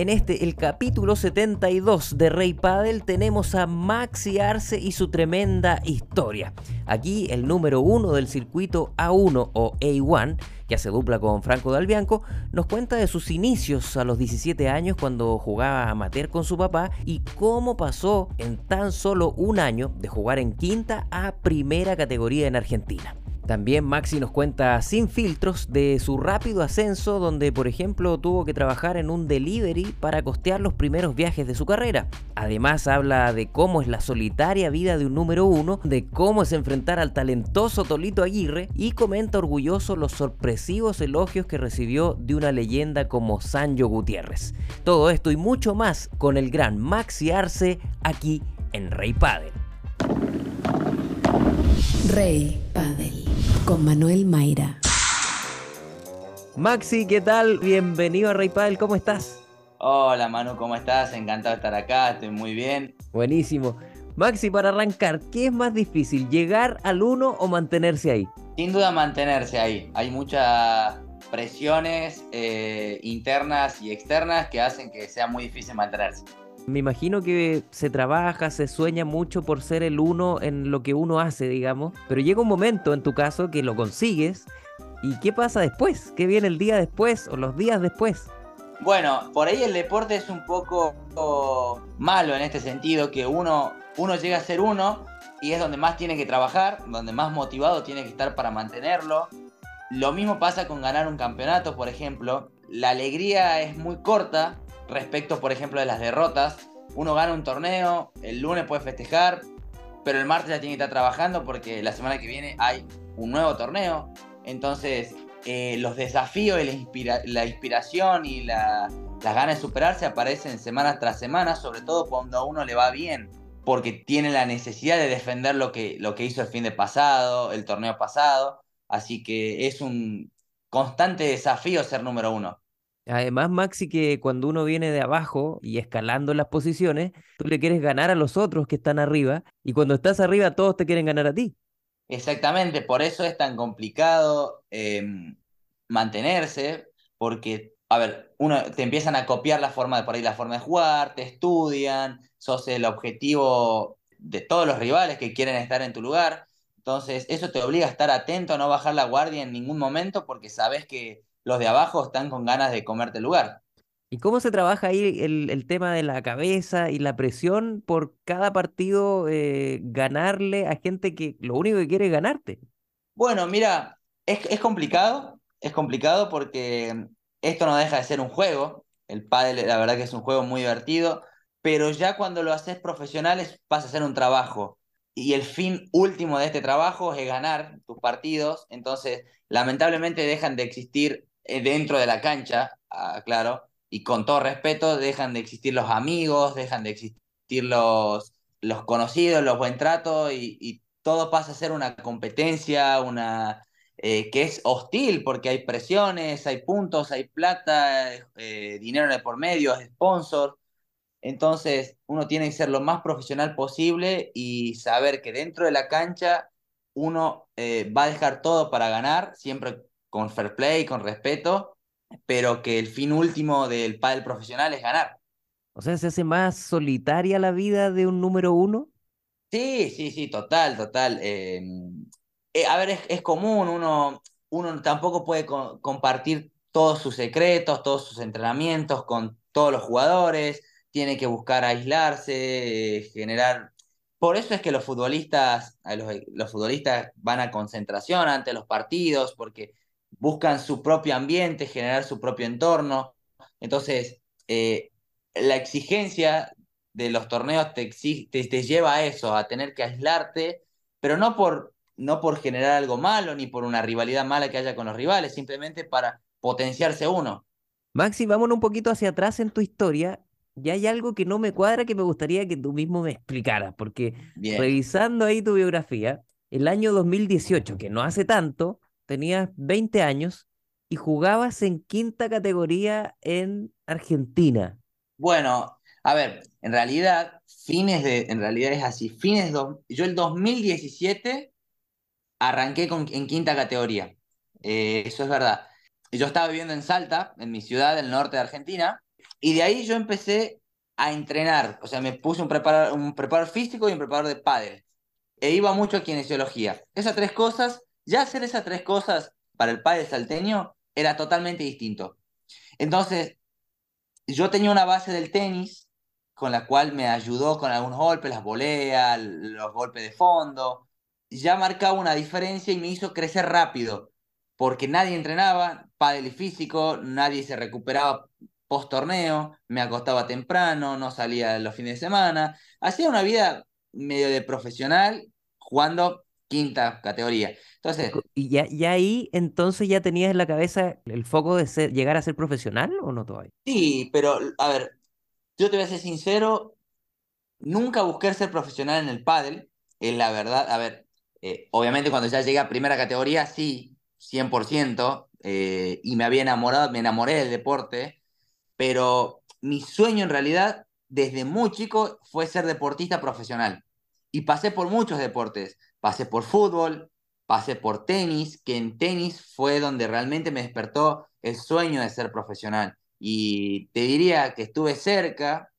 En este, el capítulo 72 de Rey Padel, tenemos a Maxi Arce y su tremenda historia. Aquí el número uno del circuito A1 o A1, que hace dupla con Franco Dalbianco, nos cuenta de sus inicios a los 17 años cuando jugaba amateur con su papá y cómo pasó en tan solo un año de jugar en quinta a primera categoría en Argentina. También Maxi nos cuenta sin filtros de su rápido ascenso donde por ejemplo tuvo que trabajar en un delivery para costear los primeros viajes de su carrera. Además habla de cómo es la solitaria vida de un número uno, de cómo es enfrentar al talentoso Tolito Aguirre y comenta orgulloso los sorpresivos elogios que recibió de una leyenda como Sancho Gutiérrez. Todo esto y mucho más con el gran Maxi Arce aquí en Rey Padel. Rey Padel con Manuel Mayra. Maxi, ¿qué tal? Bienvenido a Rey Padel, ¿cómo estás? Hola Manu, ¿cómo estás? Encantado de estar acá, estoy muy bien. Buenísimo. Maxi, para arrancar, ¿qué es más difícil, llegar al 1 o mantenerse ahí? Sin duda mantenerse ahí. Hay muchas presiones eh, internas y externas que hacen que sea muy difícil mantenerse. Me imagino que se trabaja, se sueña mucho por ser el uno en lo que uno hace, digamos, pero llega un momento en tu caso que lo consigues y ¿qué pasa después? ¿Qué viene el día después o los días después? Bueno, por ahí el deporte es un poco malo en este sentido, que uno, uno llega a ser uno y es donde más tiene que trabajar, donde más motivado tiene que estar para mantenerlo. Lo mismo pasa con ganar un campeonato, por ejemplo. La alegría es muy corta respecto, por ejemplo, de las derrotas. Uno gana un torneo, el lunes puede festejar, pero el martes ya tiene que estar trabajando porque la semana que viene hay un nuevo torneo. Entonces, eh, los desafíos y la, inspiración y las ganas de superarse aparecen semana tras semana, sobre todo cuando a uno le va bien, porque tiene la necesidad de defender lo que, lo que hizo el fin de pasado, el torneo pasado. Así que es un constante desafío ser número uno. Además, Maxi, que cuando uno viene de abajo y escalando las posiciones, tú le quieres ganar a los otros que están arriba, y cuando estás arriba todos te quieren ganar a ti. Exactamente, por eso es tan complicado em, mantenerse, porque, a ver, uno te empiezan a copiar la forma de por ahí la forma de jugar, te estudian, sos el objetivo de todos los rivales que quieren estar en tu lugar. Entonces, eso te obliga a estar atento, a no bajar la guardia en ningún momento, porque sabes que los de abajo están con ganas de comerte el lugar. ¿Y cómo se trabaja ahí el, tema de la cabeza y la presión por cada partido eh, ganarle a gente que lo único que quiere es ganarte? Bueno, mira, es, complicado, es complicado porque esto no deja de ser un juego. El pádel, la verdad que es un juego muy divertido, pero ya cuando lo haces profesional pasa a ser un trabajo. Y el fin último de este trabajo es ganar tus partidos. Entonces, lamentablemente dejan de existir dentro de la cancha, ah, claro, y con todo respeto, dejan de existir los amigos, dejan de existir los, los conocidos, los buen tratos, y, todo pasa a ser una competencia, una eh, que es hostil, porque hay presiones, hay puntos, hay plata, eh, dinero de por medio, sponsor. Entonces, uno tiene que ser lo más profesional posible y saber que dentro de la cancha uno va a dejar todo para ganar, siempre con fair play, con respeto, pero que el fin último del pádel profesional es ganar. O sea, ¿se hace más solitaria la vida de un número uno? Sí, sí, sí, total, total. Em, eh, a ver, es, común, uno, uno tampoco puede compartir todos sus secretos, todos sus entrenamientos con todos los jugadores, tiene que buscar aislarse, eh, generar... Por eso es que los futbolistas, los, los futbolistas van a concentración ante los partidos, porque buscan su propio ambiente, generar su propio entorno. Entonces, eh, la exigencia de los torneos te, te, lleva a eso, a tener que aislarte, pero no por, no por generar algo malo ni por una rivalidad mala que haya con los rivales, simplemente para potenciarse uno. Maxi, vámonos un poquito hacia atrás en tu historia. Ya hay algo que no me cuadra que me gustaría que tú mismo me explicaras, porque revisando ahí tu biografía, el año 2018, que no hace tanto, tenías 20 años y jugabas en quinta categoría en Argentina. Bueno, a ver, en realidad, fines de, en realidad es así, fines, de, yo el 2017 arranqué con, en quinta categoría, eh, eso es verdad. Yo estaba viviendo en Salta, en mi ciudad del norte de Argentina, Y de ahí yo empecé a entrenar, o sea, me puse un preparador, un preparador físico y un preparador de pádel. E iba mucho a kinesiología. Esas tres cosas, ya hacer esas tres cosas para el pádel salteño era totalmente distinto. Entonces, yo tenía una base del tenis con la cual me ayudó con algunos golpes, las voleas, los golpes de fondo. Ya marcaba una diferencia y me hizo crecer rápido, porque nadie entrenaba, pádel y físico, nadie se recuperaba post torneo, me acostaba temprano, no salía los fines de semana, hacía una vida medio de profesional jugando quinta categoría. Entonces, ¿Y ya, ya ahí entonces ya tenías en la cabeza el foco de ser, llegar a ser profesional o no todavía? sí, pero a ver, yo te voy a ser sincero, nunca busqué ser profesional en el pádel, es la verdad, a ver, eh, obviamente cuando ya llegué a primera categoría, sí, 100%, eh, y me había enamorado, me enamoré del deporte, pero mi sueño en realidad desde muy chico fue ser deportista profesional. Y pasé por muchos deportes, pasé por fútbol, pasé por tenis, que en tenis fue donde realmente me despertó el sueño de ser profesional. Y te diría que estuve cerca,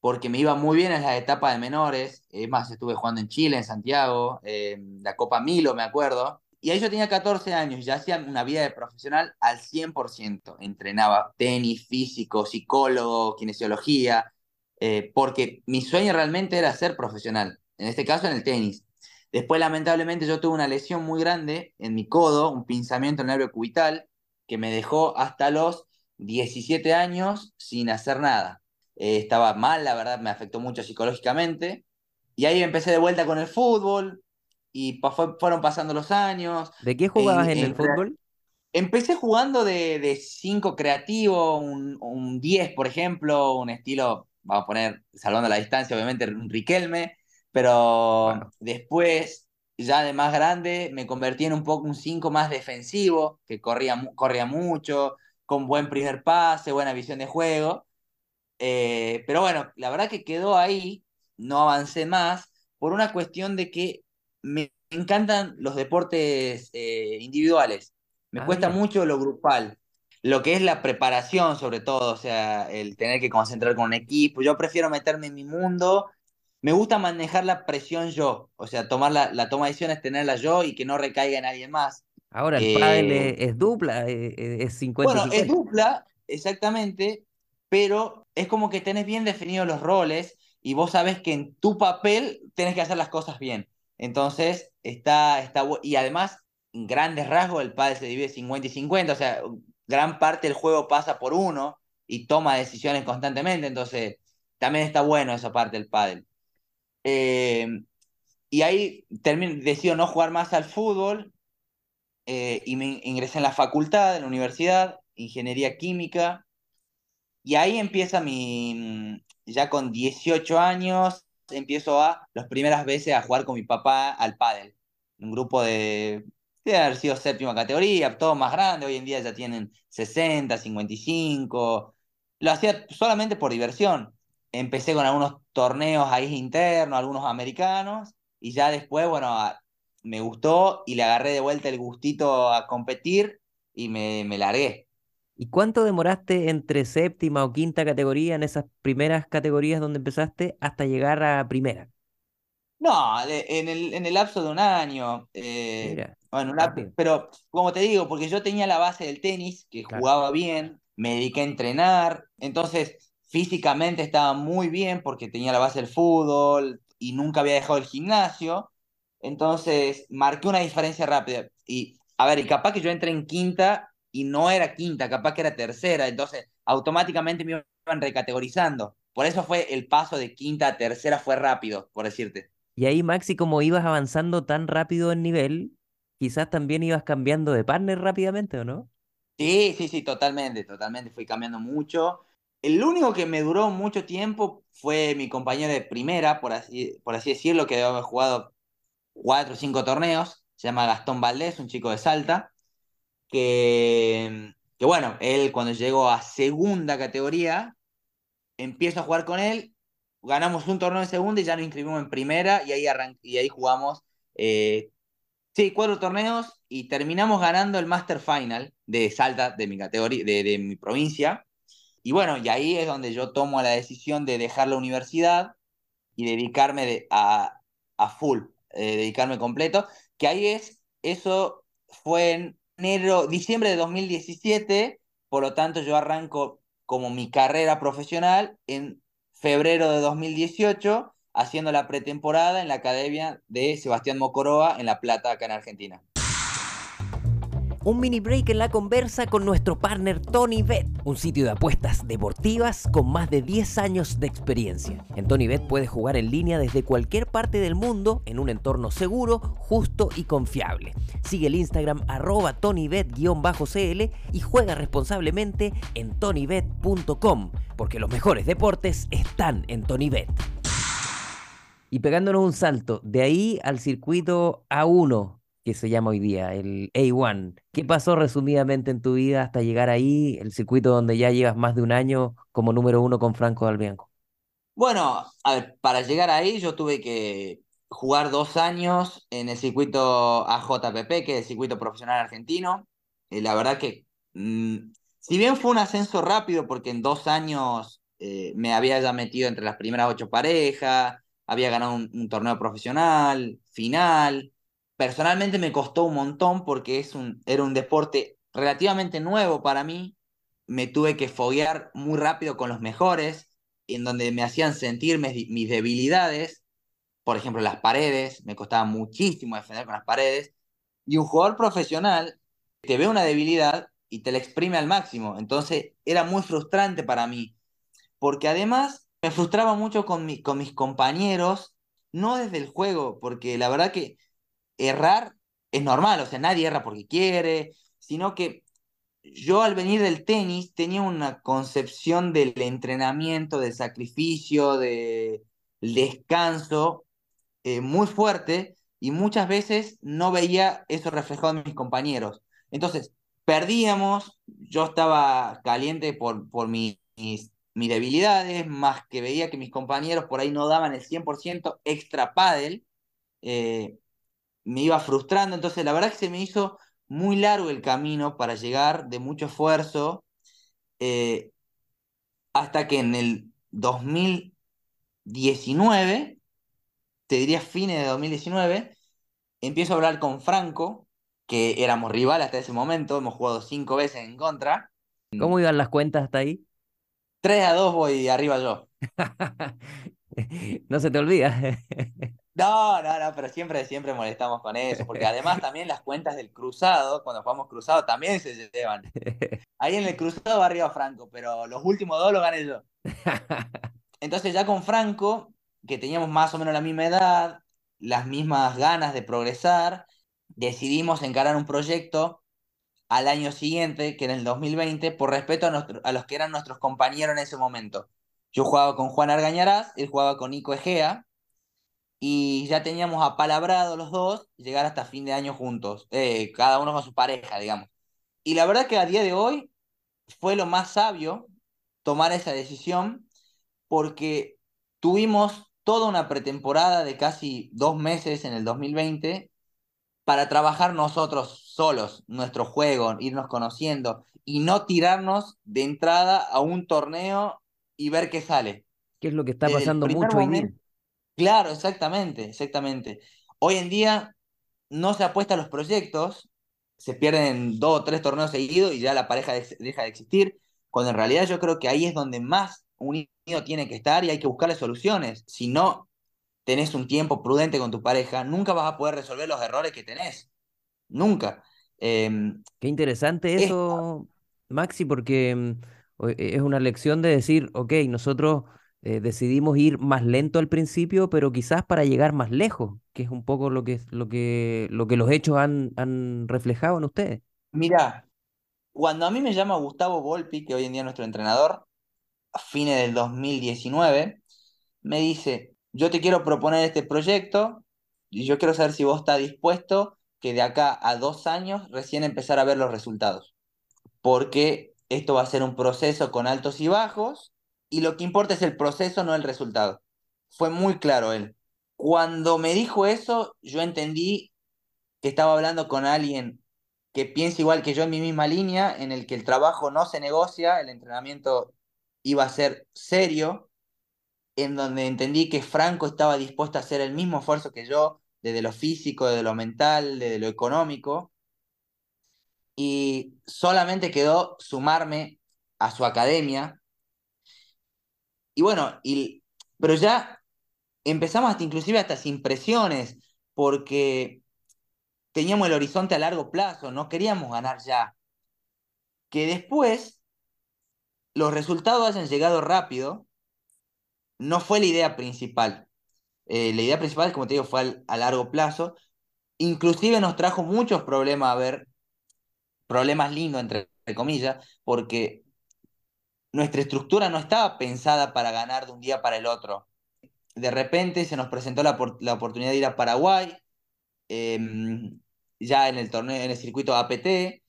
porque me iba muy bien en las etapas de menores. Es más, estuve jugando en Chile, en Santiago, eh, la Copa Milo, me acuerdo. Y ahí yo tenía 14 años, ya hacía una vida de profesional al 100%. Entrenaba tenis, físico, psicólogo, kinesiología, eh, porque mi sueño realmente era ser profesional, en este caso en el tenis. Después, lamentablemente, yo tuve una lesión muy grande en mi codo, un pinzamiento en el nervio cubital, que me dejó hasta los 17 años sin hacer nada. Eh, estaba mal, la verdad, me afectó mucho psicológicamente. Y ahí empecé de vuelta con el fútbol y pa- fueron pasando los años. ¿De qué jugabas en el en- fútbol? Empecé jugando de, de 5 creativo, un, un 10, por ejemplo, un estilo, vamos a poner, salvando la distancia, obviamente, un Riquelme, pero Bueno. después, ya de más grande, me convertí en un poco un 5 más defensivo, que corría, corría mucho, con buen primer pase, buena visión de juego. Eh, pero bueno, la verdad que quedó ahí, no avancé más, por una cuestión de que me encantan los deportes eh, individuales. Me Ah, cuesta mira. mucho lo grupal, lo que es la preparación sobre todo, o sea, el tener que concentrar con un equipo. Yo prefiero meterme en mi mundo. Me gusta manejar la presión yo, o sea, tomar la, la toma de decisiones, tenerla yo y que no recaiga en alguien más. Ahora el pádel Eh, es, es dupla, eh, eh, es 50 y bueno, es 50. dupla, exactamente, pero es como que tenés bien definidos los roles y vos sabés que en tu papel tenés que hacer las cosas bien. Entonces, está, está y además, en grandes rasgos, el pádel se divide 50 y 50, o sea, gran parte del juego pasa por uno y toma decisiones constantemente, entonces también está bueno esa parte del pádel. Eh, y ahí termino, decido no jugar más al fútbol eh, y me ingresé en la facultad, en la universidad, ingeniería química, y ahí empieza mi, mm, ya con 18 años, empiezo a, las primeras veces a jugar con mi papá al pádel, un grupo de, debe haber sido séptima categoría, todo más grande, hoy en día ya tienen 60, 55, lo hacía solamente por diversión. Empecé con algunos torneos ahí internos, algunos americanos, y ya después, bueno, me gustó y le agarré de vuelta el gustito a competir y me, me largué. ¿Y cuánto demoraste entre séptima o quinta categoría en esas primeras categorías donde empezaste hasta llegar a primera? No, en el, en el lapso de un año, eh, Mira, bueno, pero como te digo, porque yo tenía la base del tenis, que Claro. jugaba bien, me dediqué a entrenar, entonces físicamente estaba muy bien porque tenía la base del fútbol y nunca había dejado el gimnasio, entonces marqué una diferencia rápida. Y a ver, y capaz que yo entré en quinta y no era quinta, capaz que era tercera, entonces automáticamente me iban recategorizando. Por eso fue el paso de quinta a tercera fue rápido, por decirte. Y ahí, Maxi, como ibas avanzando tan rápido en nivel, quizás también ibas cambiando de partner rápidamente, ¿o no? Sí, sí, sí, totalmente, totalmente. Fui cambiando mucho. El único que me duró mucho tiempo fue mi compañero de primera, por así, por así decirlo, que haber jugado cuatro o cinco torneos. Se llama Gastón Valdés, un chico de Salta, que, bueno, él cuando llegó a segunda categoría, empiezo a jugar con él, ganamos un torneo en segunda y ya nos inscribimos en primera y ahí, y ahí jugamos eh, Sí, cuatro torneos y terminamos ganando el Master Final de Salta, de mi categoría, de, de mi provincia. Y bueno, y ahí es donde yo tomo la decisión de dejar la universidad y dedicarme a, a full, eh, dedicarme completo, que ahí es, eso fue en enero, diciembre de 2017, por lo tanto yo arranco como mi carrera profesional en febrero de 2018, haciendo la pretemporada en la academia de Sebastián Mocoroa en La Plata, acá en Argentina un mini break en la conversa con nuestro partner Tony Bet, un sitio de apuestas deportivas con más de 10 años de experiencia. En Tony Bet puedes jugar en línea desde cualquier parte del mundo en un entorno seguro, justo y confiable. Sigue el Instagram arroba tonybet-cl y juega responsablemente en tonybet.com, porque los mejores deportes están en TonyBet. Y pegándonos un salto, de ahí al circuito A1, que se llama hoy día, el A1. ¿Qué pasó resumidamente en tu vida hasta llegar ahí, el circuito donde ya llevas más de un año como número uno con Franco Dalbianco? Bueno, a ver, para llegar ahí yo tuve que jugar dos años en el circuito AJPP, que es el circuito profesional argentino. y la verdad que, mm, si bien fue un ascenso rápido, porque en dos años eh, me había ya metido entre las primeras ocho parejas, había ganado un torneo profesional, final, personalmente me costó un montón porque es un, era un deporte relativamente nuevo para mí. Me tuve que foguear muy rápido con los mejores, en donde me hacían sentir mis, debilidades. Por ejemplo, las paredes, me costaba muchísimo defender con las paredes. Y un jugador profesional te ve una debilidad y te la exprime al máximo. Entonces era muy frustrante para mí, porque además me frustraba mucho con, mi, con mis compañeros, no desde el juego, porque la verdad que errar es normal, o sea, nadie erra porque quiere, sino que yo al venir del tenis tenía una concepción del entrenamiento, del sacrificio, del descanso eh, muy fuerte y muchas veces no veía eso reflejado en mis compañeros. Entonces, perdíamos, yo estaba caliente por, por mis, mis, debilidades, más que veía que mis compañeros por ahí no daban el 100% extra pádel, eh, me iba frustrando, entonces la verdad que se me hizo muy largo el camino para llegar, de mucho esfuerzo, eh, hasta que en el 2019, te diría fines de 2019, empiezo a hablar con Franco, que éramos rivales hasta ese momento, hemos jugado cinco veces en contra. ¿Cómo iban las cuentas hasta ahí? 3 a 2 voy arriba yo. no se te olvida. No, no, no, pero siempre, siempre molestamos con eso, porque además también las cuentas del cruzado, cuando jugamos cruzado, también se llevan. Ahí en el cruzado va arriba Franco, pero los últimos dos los gané yo. Entonces ya con Franco, que teníamos más o menos la misma edad, las mismas ganas de progresar, decidimos encarar un proyecto al año siguiente, que en el 2020, por respeto a, a los que eran nuestros compañeros en ese momento. Yo jugaba con Juan Argañarás, él jugaba con Nico Egea, y ya teníamos apalabrado los dos llegar hasta fin de año juntos, eh, cada uno con su pareja, digamos. Y la verdad que a día de hoy fue lo más sabio tomar esa decisión porque tuvimos toda una pretemporada de casi dos meses en el 2020 para trabajar nosotros solos, nuestro juego, irnos conociendo y no tirarnos de entrada a un torneo y ver qué sale. ¿Qué es lo que está pasando mucho? Claro, exactamente, exactamente. Hoy en día no se apuesta a los proyectos, se pierden dos o tres torneos seguidos y ya la pareja deja de existir, cuando en realidad yo creo que ahí es donde más unido tiene que estar y hay que buscarle soluciones. Si no tenés un tiempo prudente con tu pareja, nunca vas a poder resolver los errores que tenés. Nunca. Em, Qué interesante eso, Maxi, porque em, es una lección de decir, ok, nosotros eh, decidimos ir más lento al principio, pero quizás para llegar más lejos, que es un poco lo que, lo que, lo que los hechos han, han reflejado en ustedes. Mira, cuando a mí me llama Gustavo Volpi, que hoy en día es nuestro entrenador, a fines del 2019, me dice, yo te quiero proponer este proyecto y yo quiero saber si vos estás dispuesto que de acá a dos años recién empezar a ver los resultados. Porque esto va a ser un proceso con altos y bajos y lo que importa es el proceso, no el resultado. Fue muy claro él. Cuando me dijo eso, yo entendí que estaba hablando con alguien que piensa igual que yo en mi misma línea, en el que el trabajo no se negocia, el entrenamiento iba a ser serio, en donde entendí que Franco estaba dispuesto a hacer el mismo esfuerzo que yo, desde lo físico, desde lo mental, desde lo económico, y solamente quedó sumarme a su academia. Y bueno, y, pero ya empezamos hasta inclusive hasta sin presiones, porque teníamos el horizonte a largo plazo, no queríamos ganar ya. Que después los resultados hayan llegado rápido, no fue la idea principal. Eh, la idea principal, como te digo, fue a largo plazo. Inclusive nos trajo muchos problemas a ver, problemas lindos, entre, comillas, porque nuestra estructura no estaba pensada para ganar de un día para el otro. De repente se nos presentó la, la oportunidad de ir a Paraguay, em, ya en el torneo, en el circuito APT,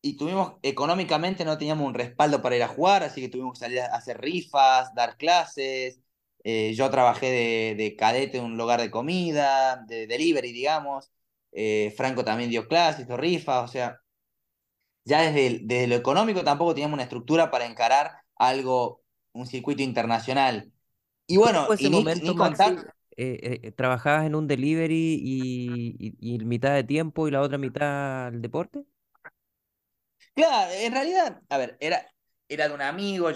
y tuvimos, económicamente no teníamos un respaldo para ir a jugar, así que tuvimos que salir a hacer rifas, dar clases. Eh, yo trabajé de, de, cadete en un lugar de comida, de delivery, digamos. Eh, Franco también dio clases, hizo rifas, o sea, ya desde, desde lo económico tampoco teníamos una estructura para encarar algo, un circuito internacional. Y bueno, ese momento, eh, ¿trabajabas en un delivery y, y, mitad de tiempo y la otra mitad el deporte? Claro, en realidad, a ver, era, era de un amigo,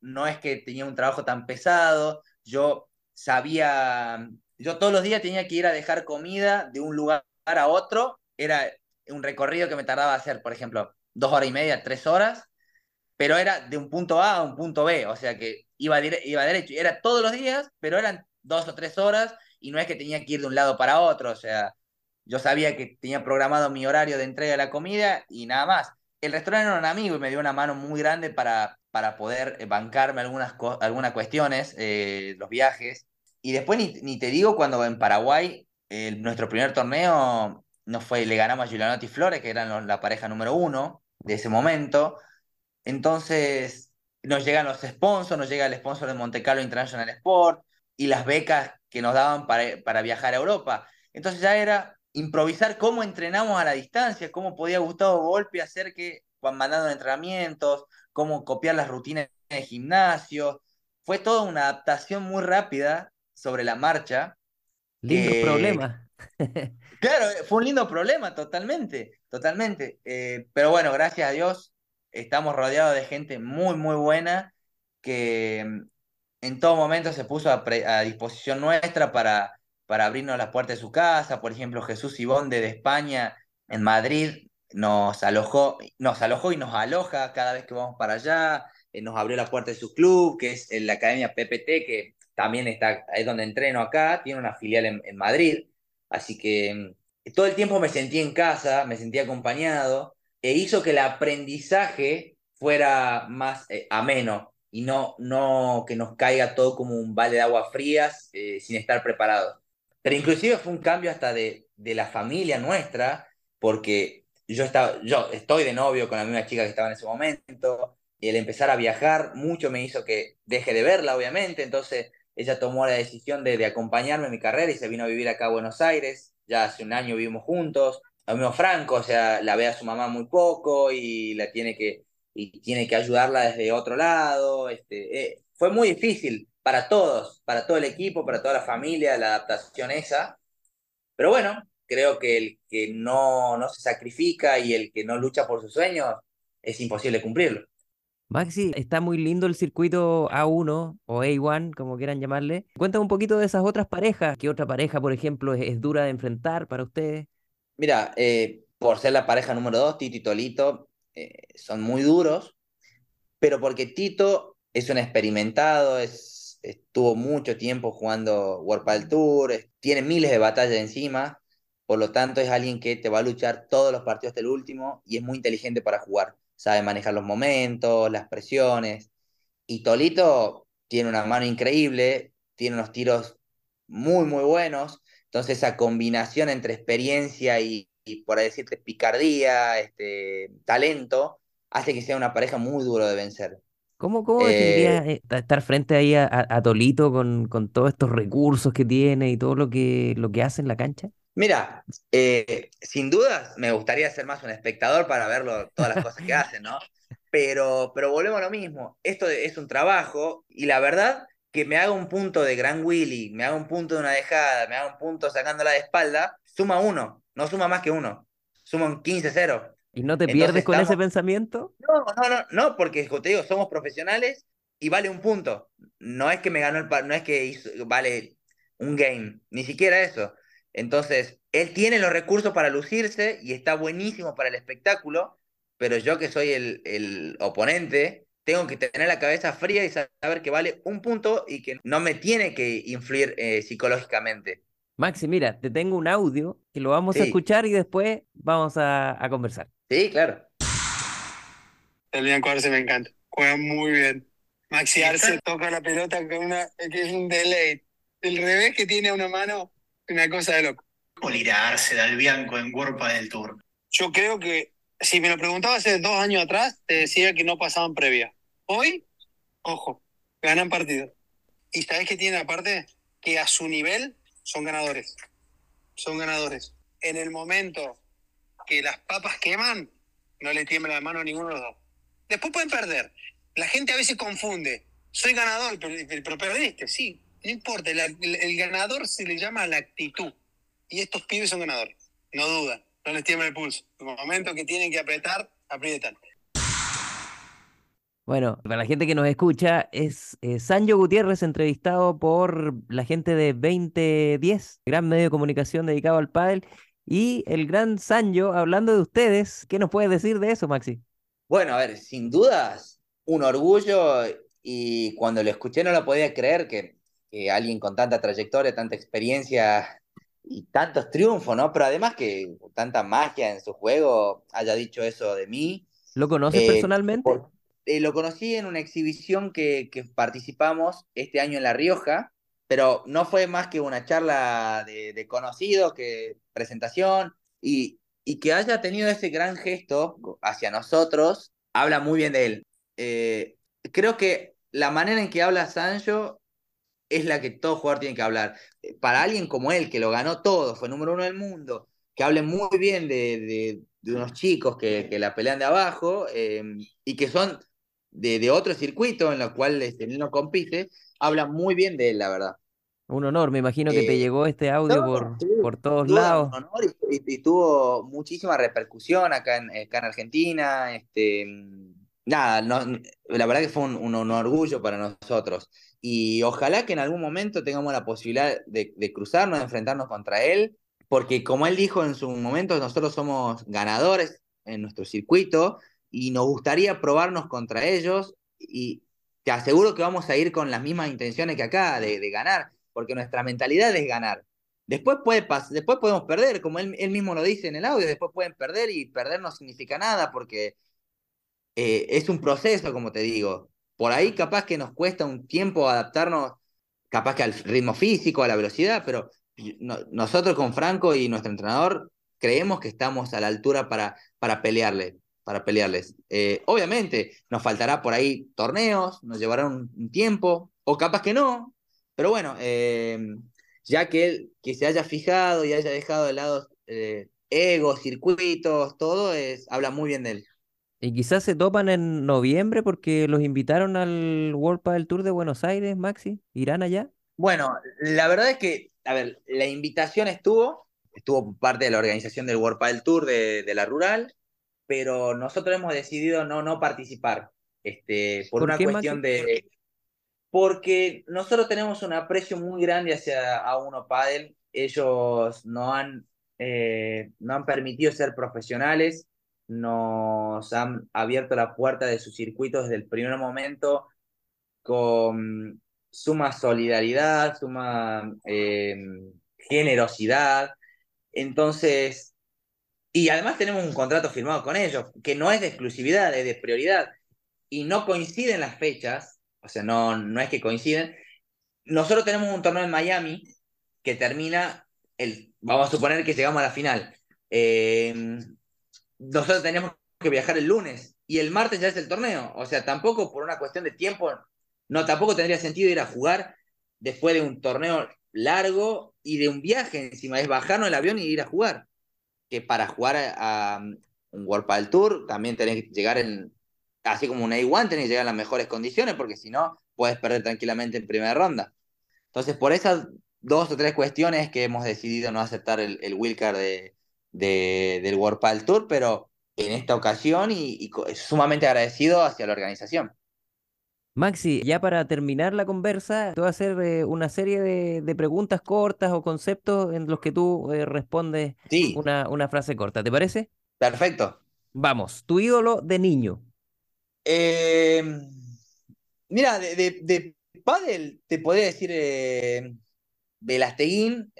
no es que tenía un trabajo tan pesado, yo sabía, yo todos los días tenía que ir a dejar comida de un lugar a otro, era un recorrido que me tardaba hacer, por ejemplo, dos horas y media, tres horas, pero era de un punto A a un punto B, o sea que iba, iba derecho, era todos los días, pero eran dos o tres horas y no es que tenía que ir de un lado para otro, o sea, yo sabía que tenía programado mi horario de entrega de la comida y nada más el restaurante era un amigo y me dio una mano muy grande para, para poder eh, bancarme algunas, algunas cuestiones, eh, los viajes. Y después ni, te digo cuando en Paraguay, nuestro primer torneo no fue, le ganamos a Giulianotti Flores, que eran la pareja número uno de ese momento. Entonces nos llegan los sponsors, nos llega el sponsor de Monte Carlo International Sport y las becas que nos daban para, para viajar a Europa. Entonces ya era improvisar cómo entrenamos a la distancia, cómo podía Gustavo Golpe hacer que, mandando entrenamientos, cómo copiar las rutinas de gimnasio. Fue toda una adaptación muy rápida sobre la marcha. Lindo problema. claro, fue un lindo problema, totalmente, totalmente. Eh, pero bueno, gracias a Dios, estamos rodeados de gente muy, muy buena que mm, en todo momento se puso a disposición nuestra para, para abrirnos las puertas de su casa. Por ejemplo, Jesús Ibonde de España, en Madrid, nos alojó, nos alojó y nos aloja cada vez que vamos para allá. Eh, nos abrió la puerta de su club, que es la Academia PPT, que también está, es donde entreno acá, tiene una filial en, Madrid. Así que mm, todo el tiempo me sentí en casa, me sentí acompañado, e hizo que el aprendizaje fuera más eh, ameno y no, no que nos caiga todo como un balde de agua frías eh, sin estar preparados. Pero inclusive fue un cambio hasta de, de la familia nuestra, porque yo, estaba, yo estoy de novio con la misma chica que estaba en ese momento, y el empezar a viajar mucho me hizo que deje de verla, obviamente, entonces ella tomó la decisión de, de acompañarme en mi carrera y se vino a vivir acá a Buenos Aires, ya hace un año vivimos juntos, mismo Franco, o sea, la ve a su mamá muy poco y la tiene que, y tiene que ayudarla desde otro lado, este, eh, fue muy difícil, para todos, para todo el equipo, para toda la familia, la adaptación esa. Pero bueno, creo que el que no, no se sacrifica y el que no lucha por sus sueños, es imposible cumplirlo. Maxi, está muy lindo el circuito A1 o A1, como quieran llamarle. Cuéntame un poquito de esas otras parejas. ¿Qué otra pareja, por ejemplo, es, dura de enfrentar para ustedes? Mira, eh, por ser la pareja número 2, Tito y Tolito, eh, son muy duros, pero porque Tito es un experimentado, es estuvo mucho tiempo jugando World Padel Tour, tiene miles de batallas encima, por lo tanto es alguien que te va a luchar todos los partidos del último y es muy inteligente para jugar, sabe manejar los momentos, las presiones. Y Tolito tiene una mano increíble, tiene unos tiros muy, muy buenos, entonces esa combinación entre experiencia y, por decirte, picardía, este, talento, hace que sea una pareja muy duro de vencer. ¿Cómo, cómo eh, eh, estar frente ahí a, Tolito con, con, todos estos recursos que tiene y todo lo que, lo que hace en la cancha? Mira, eh, sin duda me gustaría ser más un espectador para verlo, todas las cosas que hace, ¿no? pero, pero volvemos a lo mismo. Esto es un trabajo y la verdad que me haga un punto de Gran Willy, me haga un punto de una dejada, me haga un punto sacándola de espalda, suma uno, no suma más que uno, suma un 15-0. ¿Y no te pierdes con ese pensamiento? No, no, no, no, porque como te digo, somos profesionales y vale un punto. No es que me ganó el no es que vale un game, ni siquiera eso. Entonces, él tiene los recursos para lucirse y está buenísimo para el espectáculo, pero yo que soy el, el oponente, tengo que tener la cabeza fría y saber que vale un punto y que no me tiene que influir eh, psicológicamente. Maxi, mira, te tengo un audio que lo vamos a escuchar y después vamos a, conversar. Sí, claro. El Bianco Arce me encanta. Juega muy bien. Maxi Arce toca la pelota con una que es un delay. El revés que tiene una mano, una cosa de loco. ¿Cómo le irá Arce al Bianco en World del Tour? Yo creo que si me lo preguntaba hace dos años atrás, te decía que no pasaban previa. Hoy, ojo, ganan partido. Y sabes que tienen aparte que a su nivel son ganadores. Son ganadores. En el momento que las papas queman, no le tiembla la mano a ninguno de los dos. Después pueden perder. La gente a veces confunde. Soy ganador, pero, perdiste. Sí, no importa. El, ganador se le llama la actitud. Y estos pibes son ganadores. No dudan. No les tiembla el pulso. En el momento que tienen que apretar, aprietan. Bueno, para la gente que nos escucha, es eh, Sancho Gutiérrez entrevistado por la gente de 2010, gran medio de comunicación dedicado al pádel, y el gran Sancho hablando de ustedes. ¿Qué nos puedes decir de eso, Maxi? Bueno, a ver, sin dudas, un orgullo y cuando lo escuché no lo podía creer que, que alguien con tanta trayectoria, tanta experiencia y tantos triunfos, ¿no? Pero además que tanta magia en su juego haya dicho eso de mí. ¿Lo conoces eh, personalmente? Eh, lo conocí en una exhibición que, participamos este año en La Rioja, pero no fue más que una charla de, conocidos, que presentación, y, y, que haya tenido ese gran gesto hacia nosotros, habla muy bien de él. Eh, creo que la manera en que habla Sancho es la que todo jugador tiene que hablar. Eh, para alguien como él, que lo ganó todo, fue número uno del mundo, que hable muy bien de, de, unos chicos que, que, la pelean de abajo y que son de, otro circuito en lo cual este, él no compite, habla muy bien de él, la verdad. Un honor, me imagino que te eh, llegó este audio por, por todos lados. Un honor y, tuvo muchísima repercusión acá en, en Argentina. Este, nada, no, la verdad que fue un, orgullo para nosotros. Y ojalá que en algún momento tengamos la posibilidad de, de cruzarnos, de enfrentarnos contra él, porque como él dijo en su momento, nosotros somos ganadores en nuestro circuito y nos gustaría probarnos contra ellos y te aseguro que vamos a ir con las mismas intenciones que acá, de, ganar, porque nuestra mentalidad es ganar. Después, puede después podemos perder, como él, mismo lo dice en el audio, después pueden perder y perder no significa nada porque eh, es un proceso, como te digo. Por ahí capaz que nos cuesta un tiempo adaptarnos, capaz que al ritmo físico, a la velocidad, pero nosotros con Franco y nuestro entrenador creemos que estamos a la altura para, para pelearle para pelearles. Eh, obviamente, nos faltará por ahí torneos, nos llevará un, tiempo, o capaz que no, pero bueno, eh, ya que él que se haya fijado y haya dejado de lado eh, egos, circuitos, todo, es, habla muy bien de él. Y quizás se topan en noviembre porque los invitaron al World Padel Tour de Buenos Aires, Maxi. ¿Irán allá? Bueno, la verdad es que, a ver, la invitación estuvo, estuvo parte de la organización del World Padel Tour de, de la Rural, pero nosotros hemos decidido no, no participar, este, por, una cuestión de... Porque nosotros tenemos un aprecio muy grande hacia a Uno Padel, ellos no han, eh, no han permitido ser profesionales, nos han abierto la puerta de su circuito desde el primer momento con suma solidaridad, suma eh, generosidad. Entonces, y además tenemos un contrato firmado con ellos, que no es de exclusividad, es de prioridad. Y no coinciden las fechas, o sea, no, no es que coinciden. Nosotros tenemos un torneo en Miami que termina, el, vamos a suponer que llegamos a la final. Em, nosotros tenemos que viajar el lunes y el martes ya es el torneo. O sea, tampoco por una cuestión de tiempo, no, tampoco tendría sentido ir a jugar después de un torneo largo y de un viaje encima, es bajarnos el avión y ir a jugar que para jugar a, un World Padel Tour también tenés que llegar en, así como un A1 tenés que llegar en las mejores condiciones, porque si no, puedes perder tranquilamente en primera ronda. Entonces, por esas dos o tres cuestiones que hemos decidido no aceptar el, el wildcard de, de, del World Padel Tour, pero en esta ocasión y, y sumamente agradecido hacia la organización. Maxi, ya para terminar la conversa, te voy a hacer eh, una serie de, de, preguntas cortas o conceptos en los que tú eh, respondes sí. una, una, frase corta. ¿Te parece? Perfecto. Vamos, tu ídolo de niño. Eh, mira, de, de, de pádel te podría decir Velasteguín,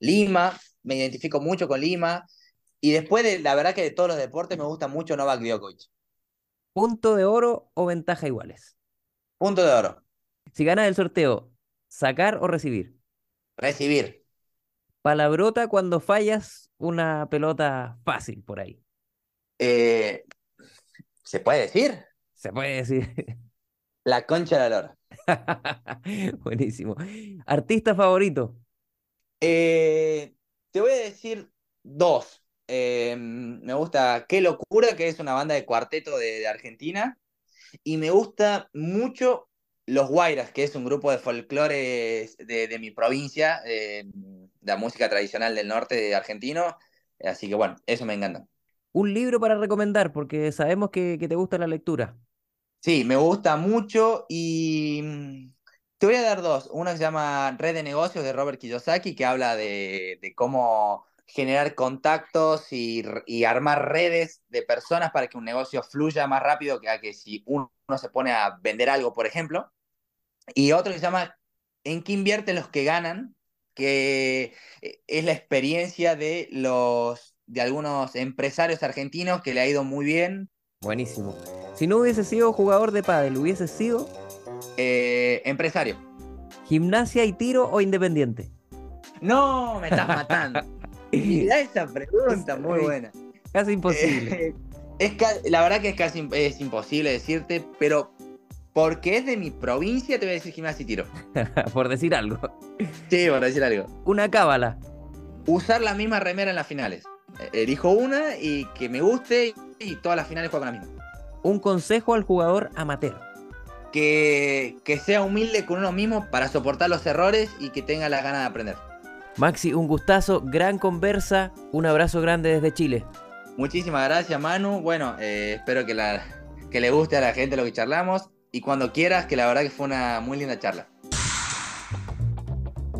Lima, me identifico mucho con Lima. Y después, de, la verdad que de todos los deportes me gusta mucho Novak Djokovic. ¿Punto de oro o ventaja iguales? Punto de oro. Si ganas el sorteo, ¿sacar o recibir? Recibir. Palabrota cuando fallas una pelota fácil por ahí. Eh, ¿Se puede decir? Se puede decir. La concha de la lora. Buenísimo. ¿Artista favorito? Eh, te voy a decir dos. Eh, me gusta Qué Locura, que es una banda de cuarteto de, de Argentina. Y me gusta mucho Los Guairas, que es un grupo de folclore de, de, mi provincia, de, de, la música tradicional del norte argentino. Así que bueno, eso me encanta. Un libro para recomendar, porque sabemos que, que te gusta la lectura. Sí, me gusta mucho y te voy a dar dos. Uno se llama Red de Negocios de Robert Kiyosaki, que habla de, de cómo generar contactos y, y, armar redes de personas para que un negocio fluya más rápido que a que si uno se pone a vender algo, por ejemplo. Y otro que se llama ¿En qué invierten los que ganan? que es la experiencia de los de algunos empresarios argentinos que le ha ido muy bien. Buenísimo. Si no hubiese sido jugador de pádel, ¿hubiese sido? Eh, empresario. ¿Gimnasia y tiro o independiente? No, me estás matando. Mira esa pregunta, muy buena. Casi imposible. Eh, es, la verdad que es casi es imposible decirte, pero porque es de mi provincia, te voy a decir gimnasia y tiro. por decir algo. Sí, por decir algo. Una cábala. Usar la misma remera en las finales. Elijo una y que me guste y todas las finales juego con la misma. Un consejo al jugador amateur. Que, que sea humilde con uno mismo para soportar los errores y que tenga las ganas de aprender. Maxi, un gustazo, gran conversa, un abrazo grande desde Chile. Muchísimas gracias, Manu. Bueno, eh, espero que, la, que le guste a la gente lo que charlamos y cuando quieras, que la verdad que fue una muy linda charla.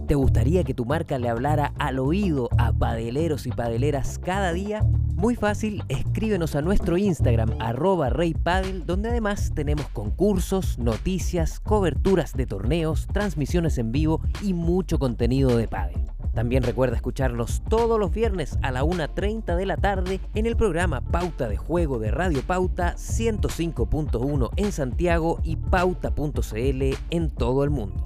¿Te gustaría que tu marca le hablara al oído a padeleros y padeleras cada día? Muy fácil, escríbenos a nuestro Instagram, arroba reypadel, donde además tenemos concursos, noticias, coberturas de torneos, transmisiones en vivo y mucho contenido de pádel. También recuerda escucharnos todos los viernes a la 1.30 de la tarde en el programa Pauta de Juego de Radio Pauta 105.1 en Santiago y pauta.cl en todo el mundo.